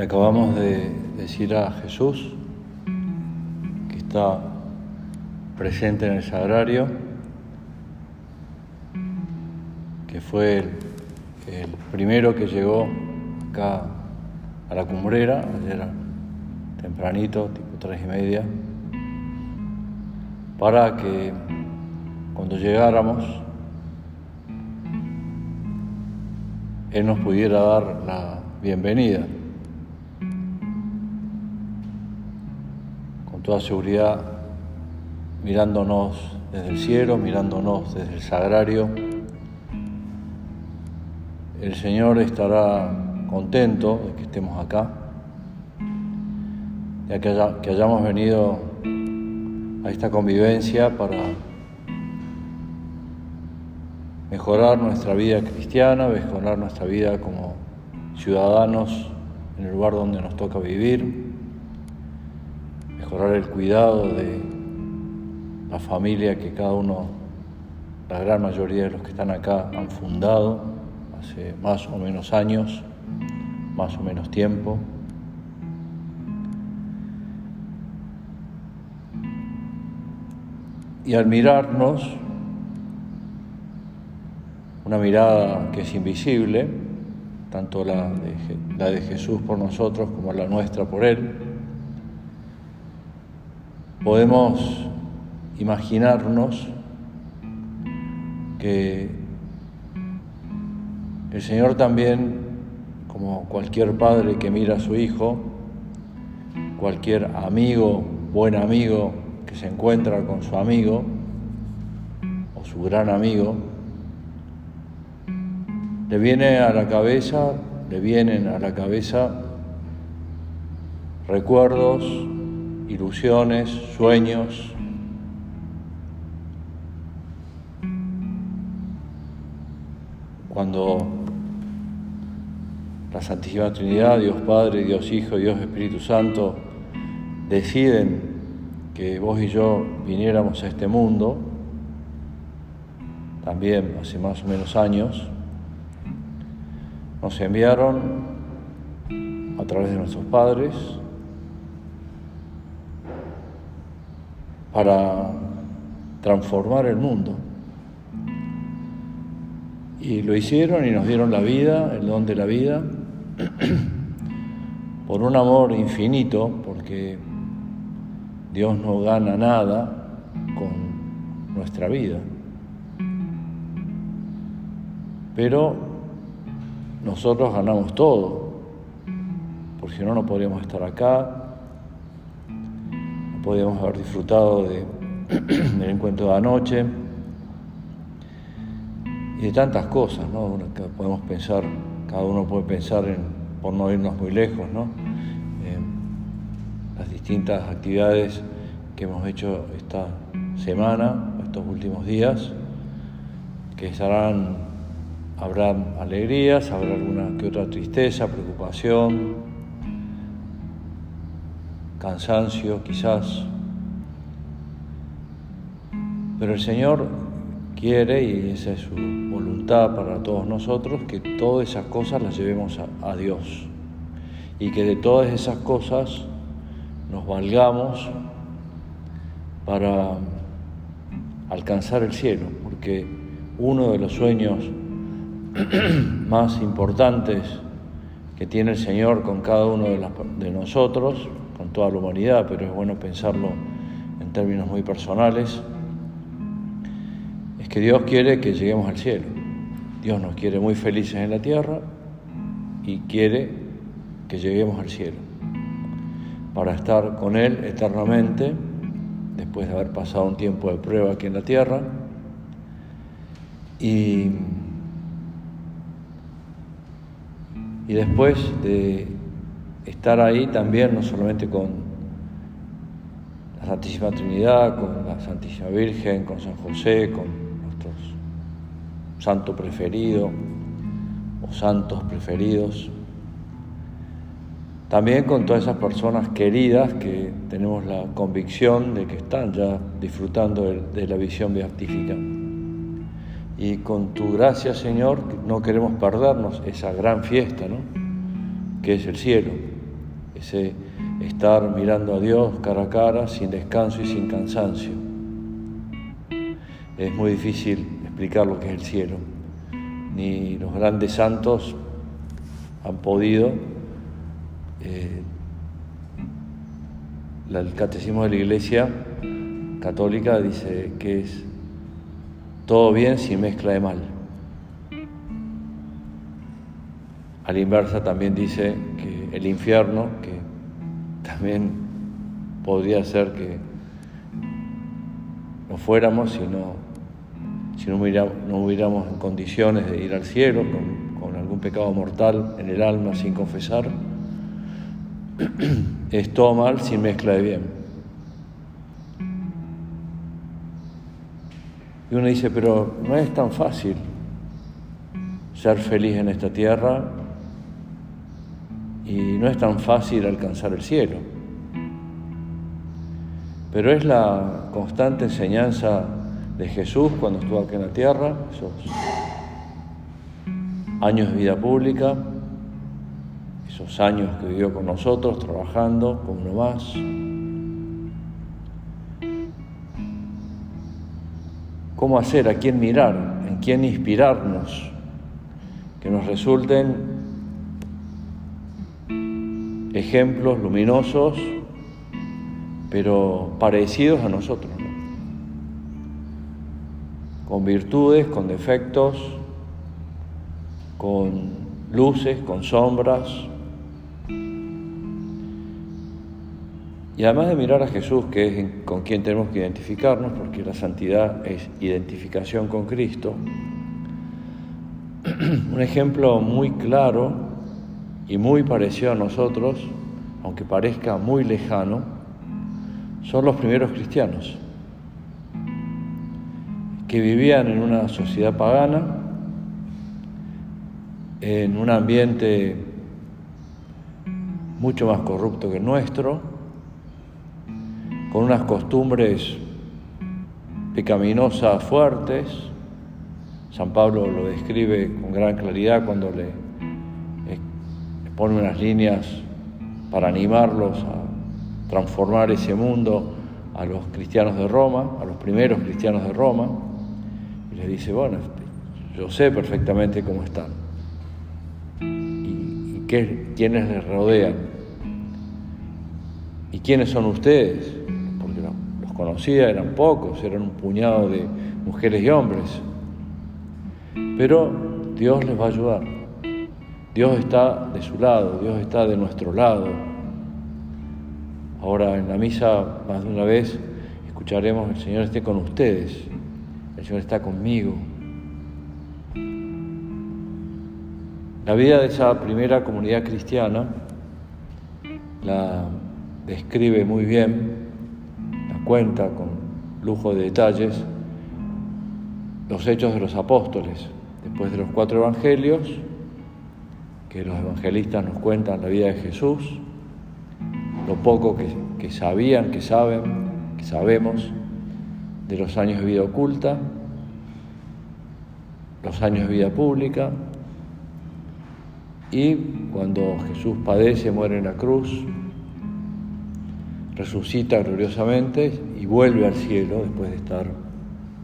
Le acabamos de decir a Jesús que está presente en el sagrario, que fue el, primero que llegó acá a la cumbrera, ayer tempranito, tipo tres y media, para que cuando llegáramos Él nos pudiera dar la bienvenida. Toda seguridad, mirándonos desde el cielo, mirándonos desde el sagrario, el Señor estará contento de que estemos acá, ya que, que hayamos venido a esta convivencia para mejorar nuestra vida cristiana, mejorar nuestra vida como ciudadanos en el lugar donde nos toca vivir, el cuidado de la familia que cada uno, la gran mayoría de los que están acá han fundado hace más o menos años, más o menos tiempo. Y al mirarnos, una mirada que es invisible, tanto la de, Jesús por nosotros como la nuestra por Él, podemos imaginarnos que el Señor también, como cualquier padre que mira a su hijo, cualquier amigo, buen amigo que se encuentra con su amigo o su gran amigo, le viene a la cabeza, le vienen a la cabeza recuerdos, ilusiones, sueños. Cuando la Santísima Trinidad, Dios Padre, Dios Hijo, Dios Espíritu Santo, deciden que vos y yo viniéramos a este mundo, también hace más o menos años, nos enviaron a través de nuestros padres para transformar el mundo. Y lo hicieron y nos dieron la vida, el don de la vida, por un amor infinito, porque Dios no gana nada con nuestra vida. Pero nosotros ganamos todo, porque si no, no podríamos estar acá, no podríamos haber disfrutado de, del encuentro de anoche y de tantas cosas, ¿no? podemos pensar, cada uno puede pensar en, por no irnos muy lejos, ¿no? las distintas actividades que hemos hecho esta semana, estos últimos días, que estarán Habrá alegrías, habrá alguna que otra tristeza, preocupación, cansancio quizás. Pero el Señor quiere, y esa es su voluntad para todos nosotros, que todas esas cosas las llevemos a, Dios y que de todas esas cosas nos valgamos para alcanzar el cielo, porque uno de los sueños más importantes que tiene el Señor con cada uno de, nosotros, con toda la humanidad, pero es bueno pensarlo en términos muy personales, es que Dios quiere que lleguemos al cielo. Dios nos quiere muy felices en la tierra y quiere que lleguemos al cielo, para estar con Él eternamente, después de haber pasado un tiempo de prueba aquí en la tierra. Y Y después de estar ahí también, no solamente con la Santísima Trinidad, con la Santísima Virgen, con San José, con nuestros santo preferido o santos preferidos, también con todas esas personas queridas que tenemos la convicción de que están ya disfrutando de, la visión beatífica. Y con tu gracia, Señor, no queremos perdernos esa gran fiesta, ¿no? que es el cielo, ese estar mirando a Dios cara a cara, sin descanso y sin cansancio. Es muy difícil explicar lo que es el cielo. Ni los grandes santos han podido. Eh, el catecismo de la Iglesia católica dice que es todo bien sin mezcla de mal. A la inversa también dice que el infierno, que también podría ser que no fuéramos si no, si no, hubiéramos, en condiciones de ir al cielo con, con algún pecado mortal en el alma sin confesar, es todo mal sin mezcla de bien. Y uno dice, pero no es tan fácil ser feliz en esta tierra y no es tan fácil alcanzar el cielo. Pero es la constante enseñanza de Jesús cuando estuvo aquí en la tierra, esos años de vida pública, esos años que vivió con nosotros, trabajando como uno más. ¿Cómo hacer? ¿A quién mirar? ¿En quién inspirarnos? Que nos resulten ejemplos luminosos, pero parecidos a nosotros, con virtudes, con defectos, con luces, con sombras, Y además de mirar a Jesús, que es con quien tenemos que identificarnos, porque la santidad es identificación con Cristo, un ejemplo muy claro y muy parecido a nosotros, aunque parezca muy lejano, son los primeros cristianos, que vivían en una sociedad pagana, en un ambiente mucho más corrupto que el nuestro, con unas costumbres pecaminosas fuertes. San Pablo lo describe con gran claridad cuando le, pone unas líneas para animarlos a transformar ese mundo a los cristianos de Roma, a los primeros cristianos de Roma, y les dice, bueno, yo sé perfectamente cómo están y, qué, quiénes les rodean y quiénes son ustedes conocía eran pocos, eran un puñado de mujeres y hombres. Pero Dios les va a ayudar. Dios está de su lado, Dios está de nuestro lado. Ahora en la misa más de una vez escucharemos el Señor esté con ustedes, el Señor está conmigo. La vida de esa primera comunidad cristiana la describe muy bien cuenta con lujo de detalles los hechos de los apóstoles, después de los cuatro evangelios, que los evangelistas nos cuentan la vida de Jesús, lo poco que, que sabían, que saben, que sabemos de los años de vida oculta, los años de vida pública, y cuando Jesús padece, muere en la cruz, resucita gloriosamente y vuelve al cielo después de estar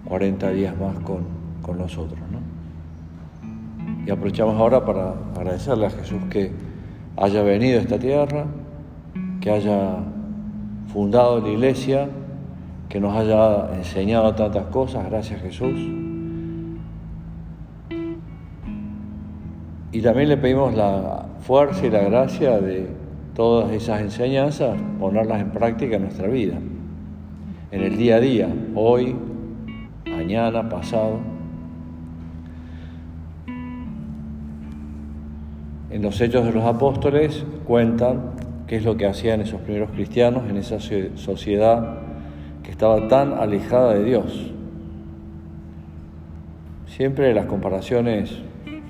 40 días más con, con nosotros. Y aprovechamos ahora para agradecerle a Jesús que haya venido a esta tierra, que haya fundado la iglesia, que nos haya enseñado tantas cosas, gracias Jesús. Y también le pedimos la fuerza y la gracia de todas esas enseñanzas, ponerlas en práctica en nuestra vida, en el día a día, hoy, mañana, pasado. En los hechos de los apóstoles cuentan qué es lo que hacían esos primeros cristianos en esa sociedad que estaba tan alejada de Dios. Siempre las comparaciones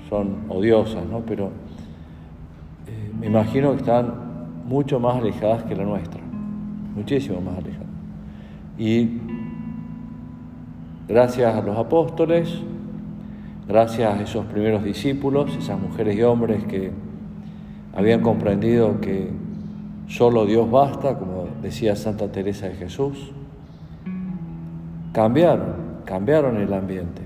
son odiosas, ¿no? Pero eh, me imagino que están mucho más alejadas que la nuestra, muchísimo más alejadas. Y gracias a los apóstoles, gracias a esos primeros discípulos, esas mujeres y hombres que habían comprendido que solo Dios basta, como decía Santa Teresa de Jesús. Cambiaron, cambiaron el ambiente,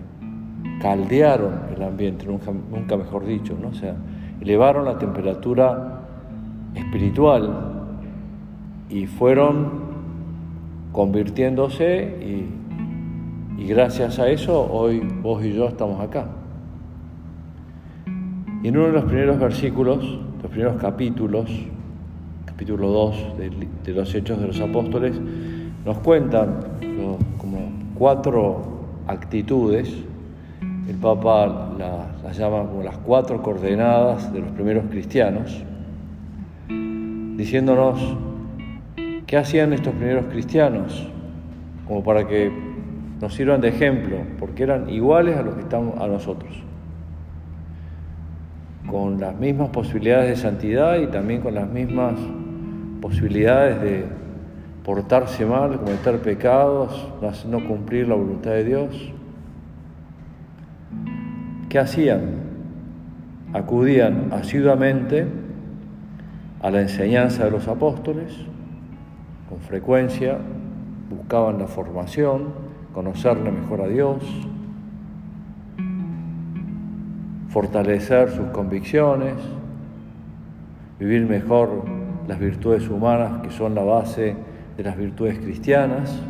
caldearon el ambiente, nunca, nunca mejor dicho, ¿no? O sea, elevaron la temperatura espiritual y fueron convirtiéndose y, y gracias a eso hoy vos y yo estamos acá. Y en uno de los primeros versículos, los primeros capítulos, capítulo 2 de, los Hechos de los Apóstoles, nos cuentan como cuatro actitudes, el Papa las llama como las cuatro coordenadas de los primeros cristianos, diciéndonos qué hacían estos primeros cristianos, como para que nos sirvan de ejemplo, porque eran iguales a los que estamos a nosotros con las mismas posibilidades de santidad y también con las mismas posibilidades de portarse mal, cometer pecados, no cumplir la voluntad de Dios. ¿Qué hacían? Acudían asiduamente a la enseñanza de los apóstoles, con frecuencia buscaban la formación, conocerle mejor a Dios, fortalecer sus convicciones, vivir mejor las virtudes humanas que son la base de las virtudes cristianas,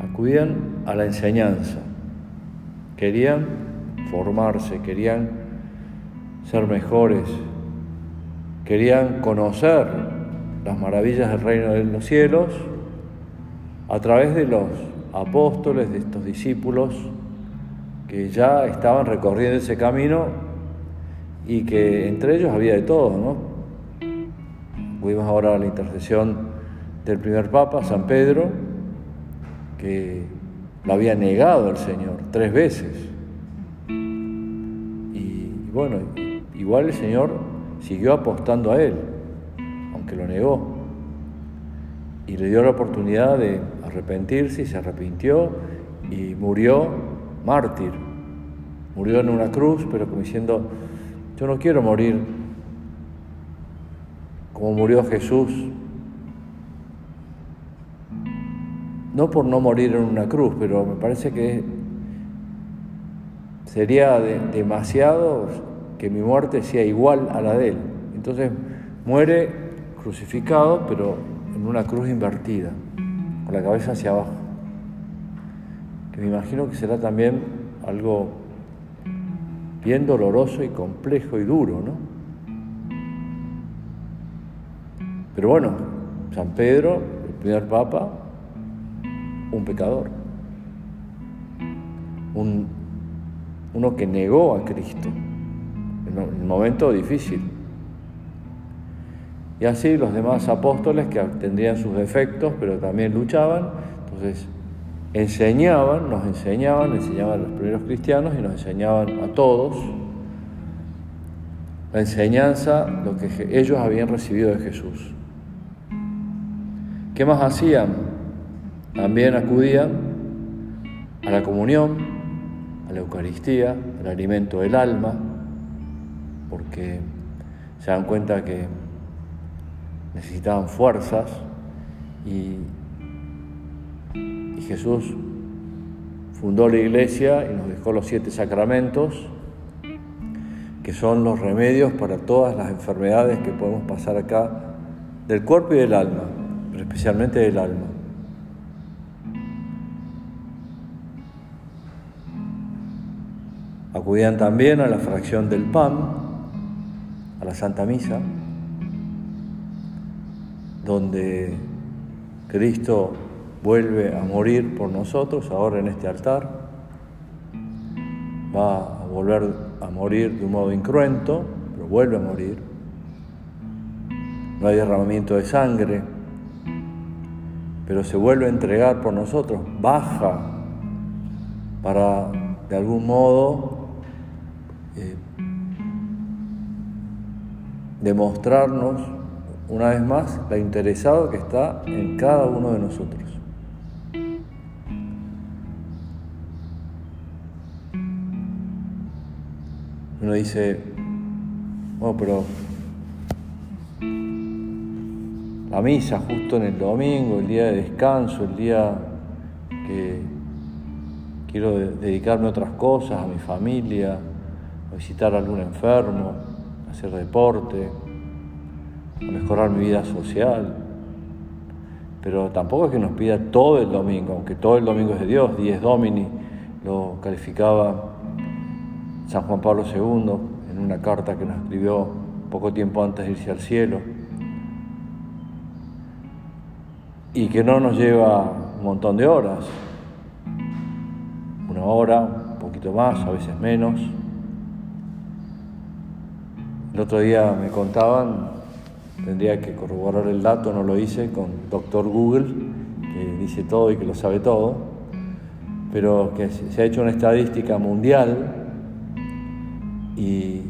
acudían a la enseñanza, querían formarse, querían ser mejores, querían conocer las maravillas del reino de los cielos a través de los apóstoles, de estos discípulos que ya estaban recorriendo ese camino y que entre ellos había de todo, ¿no? Ahora a la intercesión del primer Papa, San Pedro, que lo había negado el Señor tres veces. Y bueno, igual el Señor siguió apostando a él, aunque lo negó. Y le dio la oportunidad de arrepentirse y se arrepintió y murió mártir. Murió en una cruz, pero como diciendo, yo no quiero morir como murió Jesús. No por no morir en una cruz, pero me parece que sería demasiado que mi muerte sea igual a la de él. Entonces muere crucificado, pero en una cruz invertida, la cabeza hacia abajo que me imagino que será también algo bien doloroso y complejo y duro, ¿no? Pero bueno, San Pedro, el primer papa, un pecador, un, uno que negó a Cristo en un momento difícil. Y así los demás apóstoles que tendrían sus defectos, pero también luchaban, entonces enseñaban, nos enseñaban, enseñaban a los primeros cristianos y nos enseñaban a todos la enseñanza, lo que ellos habían recibido de Jesús. ¿Qué más hacían? También acudían a la comunión, a la Eucaristía, al alimento del alma, porque se dan cuenta que necesitaban fuerzas y Jesús fundó la iglesia y nos dejó los siete sacramentos, que son los remedios para todas las enfermedades que podemos pasar acá del cuerpo y del alma, pero especialmente del alma. Acudían también a la fracción del pan, a la Santa Misa, donde Cristo vuelve a morir por nosotros ahora en este altar, va a volver a morir de un modo incruento, pero vuelve a morir. No hay derramamiento de sangre, pero se vuelve a entregar por nosotros, baja para de algún modo eh, demostrarnos una vez más la interesado que está en cada uno de nosotros. uno dice, bueno, pero la misa justo en el domingo, el día de descanso, el día que quiero dedicarme a otras cosas, a mi familia, a visitar a algún enfermo, a hacer deporte, mejorar mi vida social. Pero tampoco es que nos pida todo el domingo, aunque todo el domingo es de Dios, Dies Domini lo calificaba San Juan Pablo II en una carta que nos escribió poco tiempo antes de irse al cielo. Y que no nos lleva un montón de horas, una hora, un poquito más, a veces menos. El otro día me contaban, tendría que corroborar el dato, no lo hice, con doctor Google, que dice todo y que lo sabe todo, pero que se ha hecho una estadística mundial y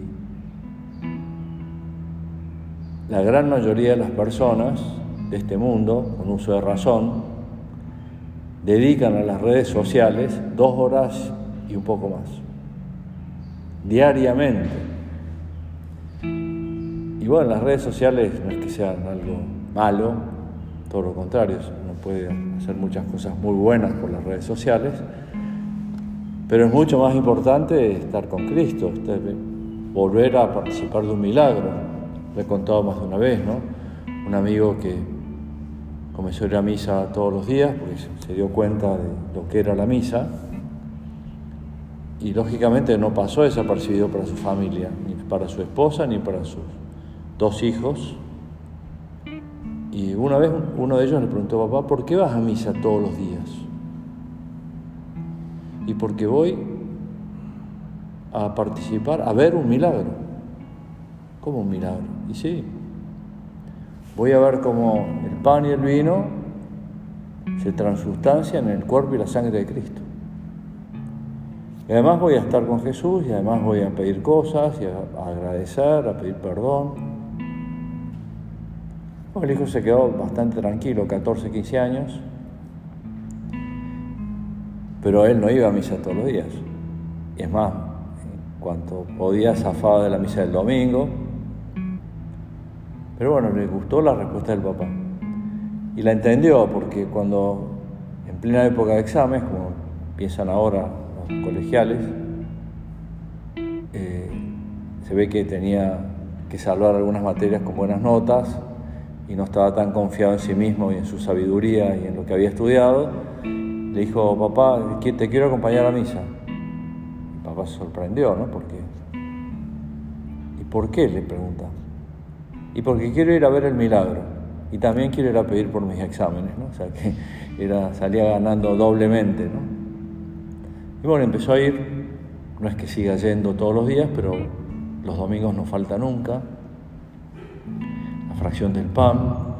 la gran mayoría de las personas de este mundo, con uso de razón, dedican a las redes sociales dos horas y un poco más, diariamente. Y bueno, las redes sociales no es que sean algo malo, todo lo contrario, uno puede hacer muchas cosas muy buenas por las redes sociales, pero es mucho más importante estar con Cristo, volver a participar de un milagro. Lo he contado más de una vez, ¿no? Un amigo que comenzó a ir a misa todos los días porque se dio cuenta de lo que era la misa y lógicamente no pasó desapercibido para su familia, ni para su esposa, ni para sus dos hijos. Y una vez uno de ellos le preguntó, papá, ¿por qué vas a misa todos los días? y porque voy a participar, a ver un milagro. ¿Cómo un milagro? Y sí, voy a ver cómo el pan y el vino se transustancian en el cuerpo y la sangre de Cristo. Y además voy a estar con Jesús y además voy a pedir cosas y a, agradecer, a pedir perdón. El hijo se quedó bastante tranquilo, 14, 15 años, pero él no iba a misa todos los días. Y es más, en cuanto podía zafaba de la misa del domingo. Pero bueno, le gustó la respuesta del papá. Y la entendió porque cuando en plena época de exámenes, como piensan ahora los colegiales, eh, se ve que tenía que salvar algunas materias con buenas notas y no estaba tan confiado en sí mismo y en su sabiduría y en lo que había estudiado le dijo, papá, te quiero acompañar a misa. Y papá se sorprendió, ¿no? Porque, ¿Y por qué? le pregunta. Y porque quiero ir a ver el milagro. Y también quiero ir a pedir por mis exámenes, ¿no? O sea que era, salía ganando doblemente, ¿no? Y bueno, empezó a ir, no es que siga yendo todos los días, pero los domingos no falta nunca. Fracción del pan,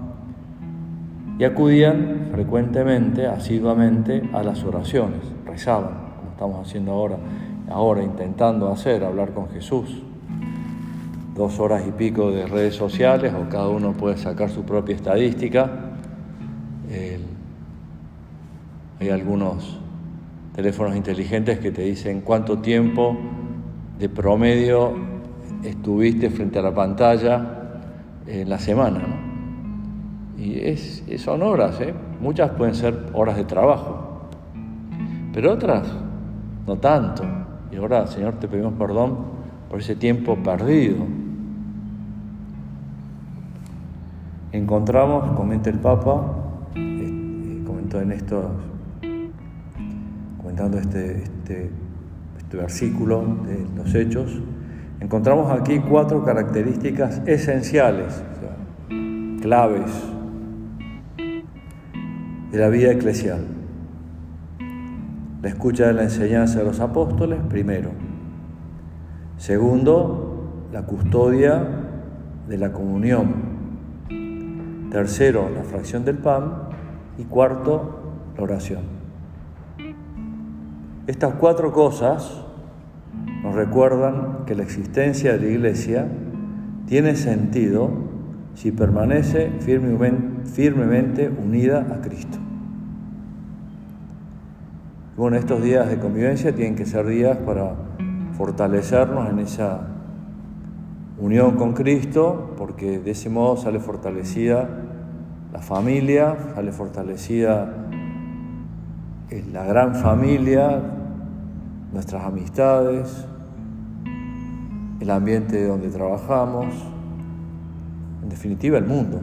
y acudían frecuentemente, asiduamente a las oraciones, rezaban, como estamos haciendo ahora, ahora intentando hacer, hablar con Jesús. Dos horas y pico de redes sociales, o cada uno puede sacar su propia estadística. hay algunos teléfonos inteligentes que te dicen cuánto tiempo de promedio estuviste frente a la pantalla en la semana. ¿no? Y es, son horas, ¿eh? muchas pueden ser horas de trabajo, pero otras no tanto. Y ahora, Señor, te pedimos perdón por ese tiempo perdido. Encontramos, comenta el Papa, eh, comentó en estos, comentando este, este, este versículo de los Hechos, encontramos aquí cuatro características esenciales, claves de la vida eclesial. La escucha de la enseñanza de los apóstoles, primero. Segundo, la custodia de la comunión. Tercero, la fracción del pan. Y cuarto, la oración. Estas cuatro cosas nos recuerdan que la existencia de la iglesia tiene sentido si permanece firmemente unida a Cristo. Bueno, estos días de convivencia tienen que ser días para fortalecernos en esa unión con Cristo, porque de ese modo sale fortalecida la familia, sale fortalecida la gran familia, nuestras amistades, el ambiente donde trabajamos, en definitiva el mundo.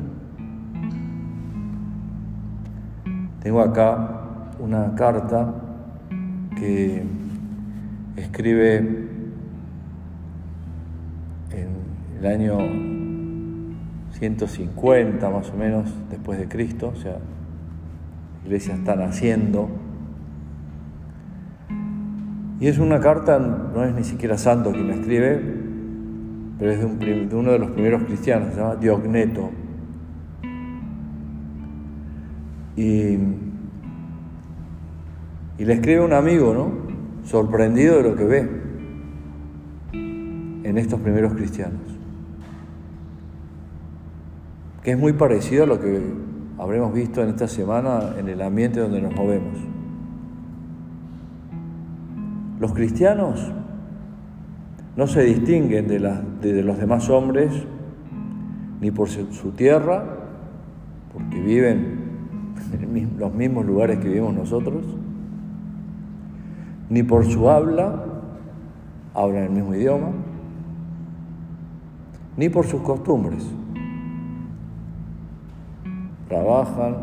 Tengo acá una carta que escribe en el año 150 más o menos después de Cristo, o sea, la iglesia está naciendo. Y es una carta, no es ni siquiera santo quien la escribe, es de, uno de los primeros cristianos, se llama Diogneto. Y, y le escribe un amigo, ¿no? Sorprendido de lo que ve en estos primeros cristianos. Que es muy parecido a lo que habremos visto en esta semana en el ambiente donde nos movemos. Los cristianos no se distinguen de, los demás hombres ni por su, tierra, porque viven en los mismos lugares que vivimos nosotros, ni por su habla, hablan el mismo idioma, ni por sus costumbres. Trabajan,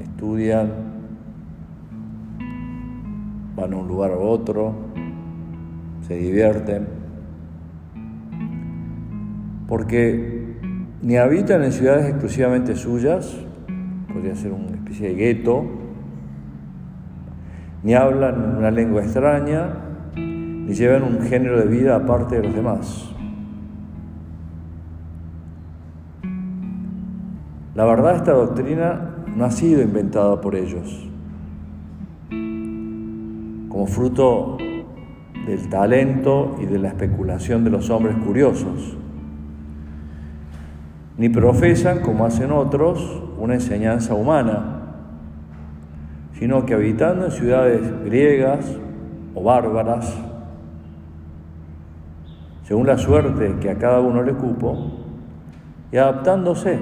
estudian, van a un lugar u otro, se divierten, porque ni habitan en ciudades exclusivamente suyas, podría ser una especie de gueto, ni hablan una lengua extraña, ni llevan un género de vida aparte de los demás. La verdad, esta doctrina no ha sido inventada por ellos como fruto del talento y de la especulación de los hombres curiosos, ni profesan, como hacen otros, una enseñanza humana, sino que habitando en ciudades griegas o bárbaras, según la suerte que a cada uno le cupo, y adaptándose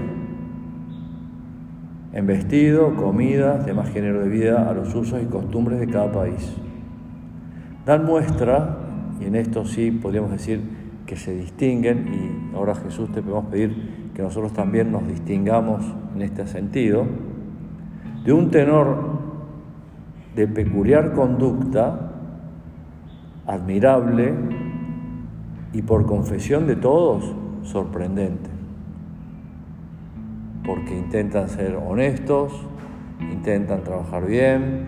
en vestido, comida, demás género de vida a los usos y costumbres de cada país. Dan muestra, y en esto sí podríamos decir que se distinguen, y ahora Jesús te podemos pedir que nosotros también nos distingamos en este sentido, de un tenor de peculiar conducta, admirable y por confesión de todos, sorprendente. Porque intentan ser honestos, intentan trabajar bien,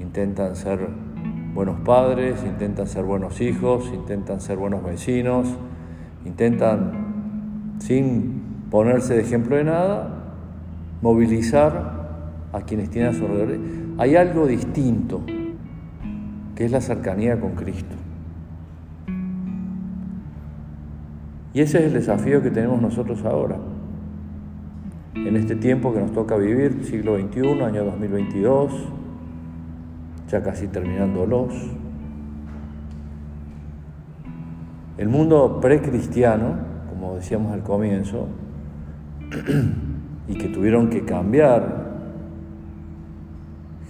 intentan ser buenos padres, intentan ser buenos hijos, intentan ser buenos vecinos, intentan, sin ponerse de ejemplo de nada, movilizar a quienes tienen a su alrededor. Hay algo distinto, que es la cercanía con Cristo. Y ese es el desafío que tenemos nosotros ahora, en este tiempo que nos toca vivir, siglo XXI, año 2022 ya casi terminándolos. El mundo precristiano, como decíamos al comienzo, y que tuvieron que cambiar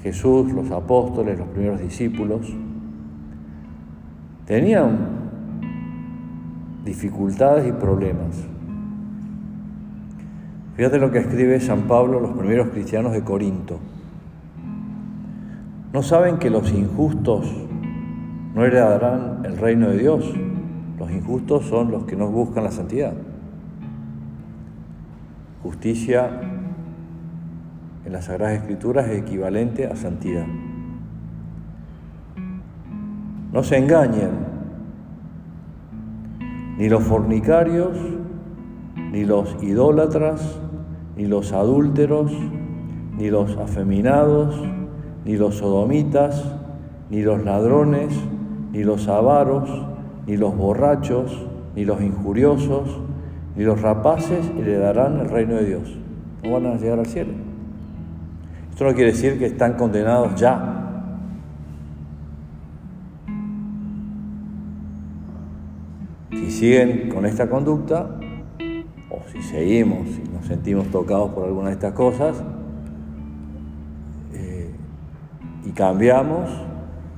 Jesús, los apóstoles, los primeros discípulos, tenían dificultades y problemas. Fíjate lo que escribe San Pablo a los primeros cristianos de Corinto. ¿No saben que los injustos no heredarán el reino de Dios? Los injustos son los que no buscan la santidad. Justicia en las Sagradas Escrituras es equivalente a santidad. No se engañen, ni los fornicarios, ni los idólatras, ni los adúlteros, ni los afeminados, ni los sodomitas, ni los ladrones, ni los avaros, ni los borrachos, ni los injuriosos, y los rapaces heredarán el reino de Dios. No van a llegar al cielo. Esto no quiere decir que están condenados ya. Si siguen con esta conducta, o si seguimos, si nos sentimos tocados por alguna de estas cosas, eh, y cambiamos,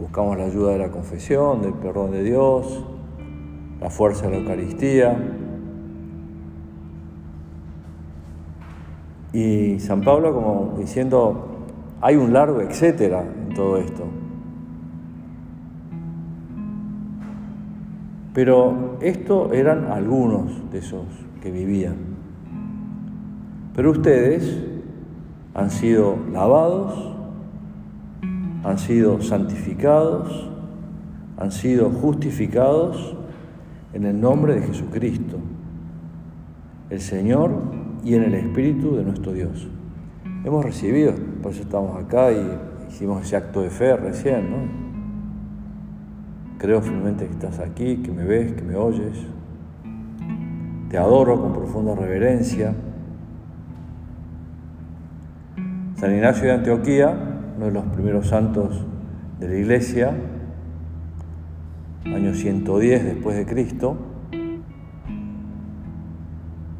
buscamos la ayuda de la confesión, del perdón de Dios, la fuerza de la Eucaristía, Y San Pablo como diciendo, hay un largo etcétera en todo esto. Pero esto eran algunos de esos que vivían. Pero ustedes han sido lavados, han sido santificados, han sido justificados en el nombre de Jesucristo, el Señor y en el Espíritu de nuestro Dios. Hemos recibido, por eso estamos acá y hicimos ese acto de fe recién, ¿no? Creo firmemente que estás aquí, que me ves, que me oyes. Te adoro con profunda reverencia. San Ignacio de Antioquía, uno de los primeros santos de la iglesia, año 110 después de Cristo,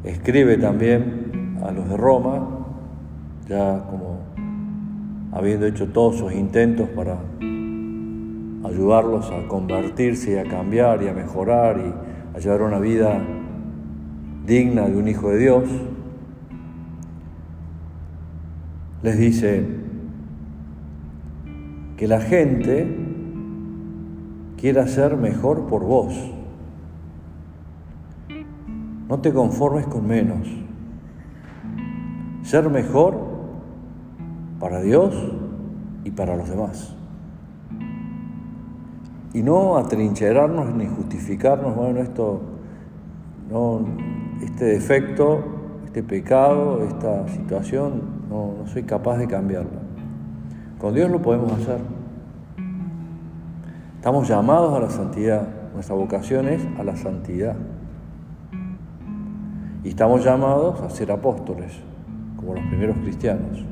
escribe también a los de Roma, ya como habiendo hecho todos sus intentos para ayudarlos a convertirse y a cambiar y a mejorar y a llevar una vida digna de un hijo de Dios, les dice que la gente quiera ser mejor por vos. No te conformes con menos. Ser mejor para Dios y para los demás y no atrincherarnos ni justificarnos, bueno, esto, no, este defecto, este pecado, esta situación, no, no soy capaz de cambiarlo. Con Dios lo podemos hacer. Estamos llamados a la santidad, nuestra vocación es a la santidad. Y estamos llamados a ser apóstoles, como los primeros cristianos.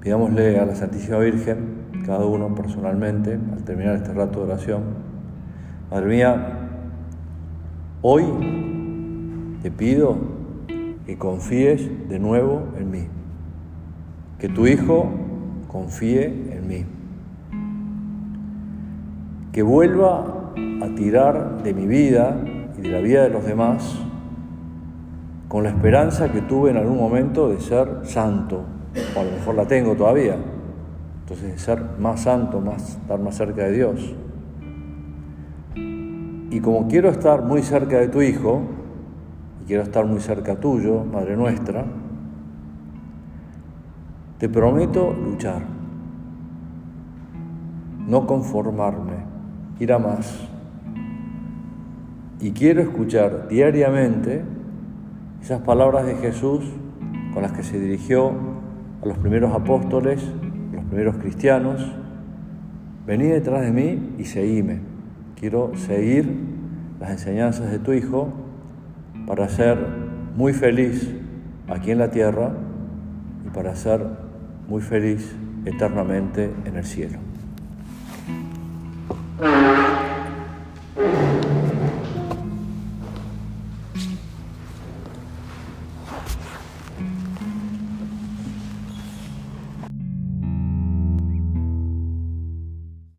Pidámosle a la Santísima Virgen, cada uno personalmente, al terminar este rato de oración, Madre mía, hoy te pido que confíes de nuevo en mí, que tu Hijo confíe en mí, que vuelva a tirar de mi vida y de la vida de los demás con la esperanza que tuve en algún momento de ser santo, o a lo mejor la tengo todavía. Entonces, ser más santo, más, estar más cerca de Dios. Y como quiero estar muy cerca de tu Hijo, y quiero estar muy cerca tuyo, Madre nuestra, te prometo luchar, no conformarme, ir a más. Y quiero escuchar diariamente esas palabras de Jesús con las que se dirigió a los primeros apóstoles, los primeros cristianos, vení detrás de mí y seguime. Quiero seguir las enseñanzas de tu Hijo para ser muy feliz aquí en la tierra y para ser muy feliz eternamente en el cielo. Mm-hmm.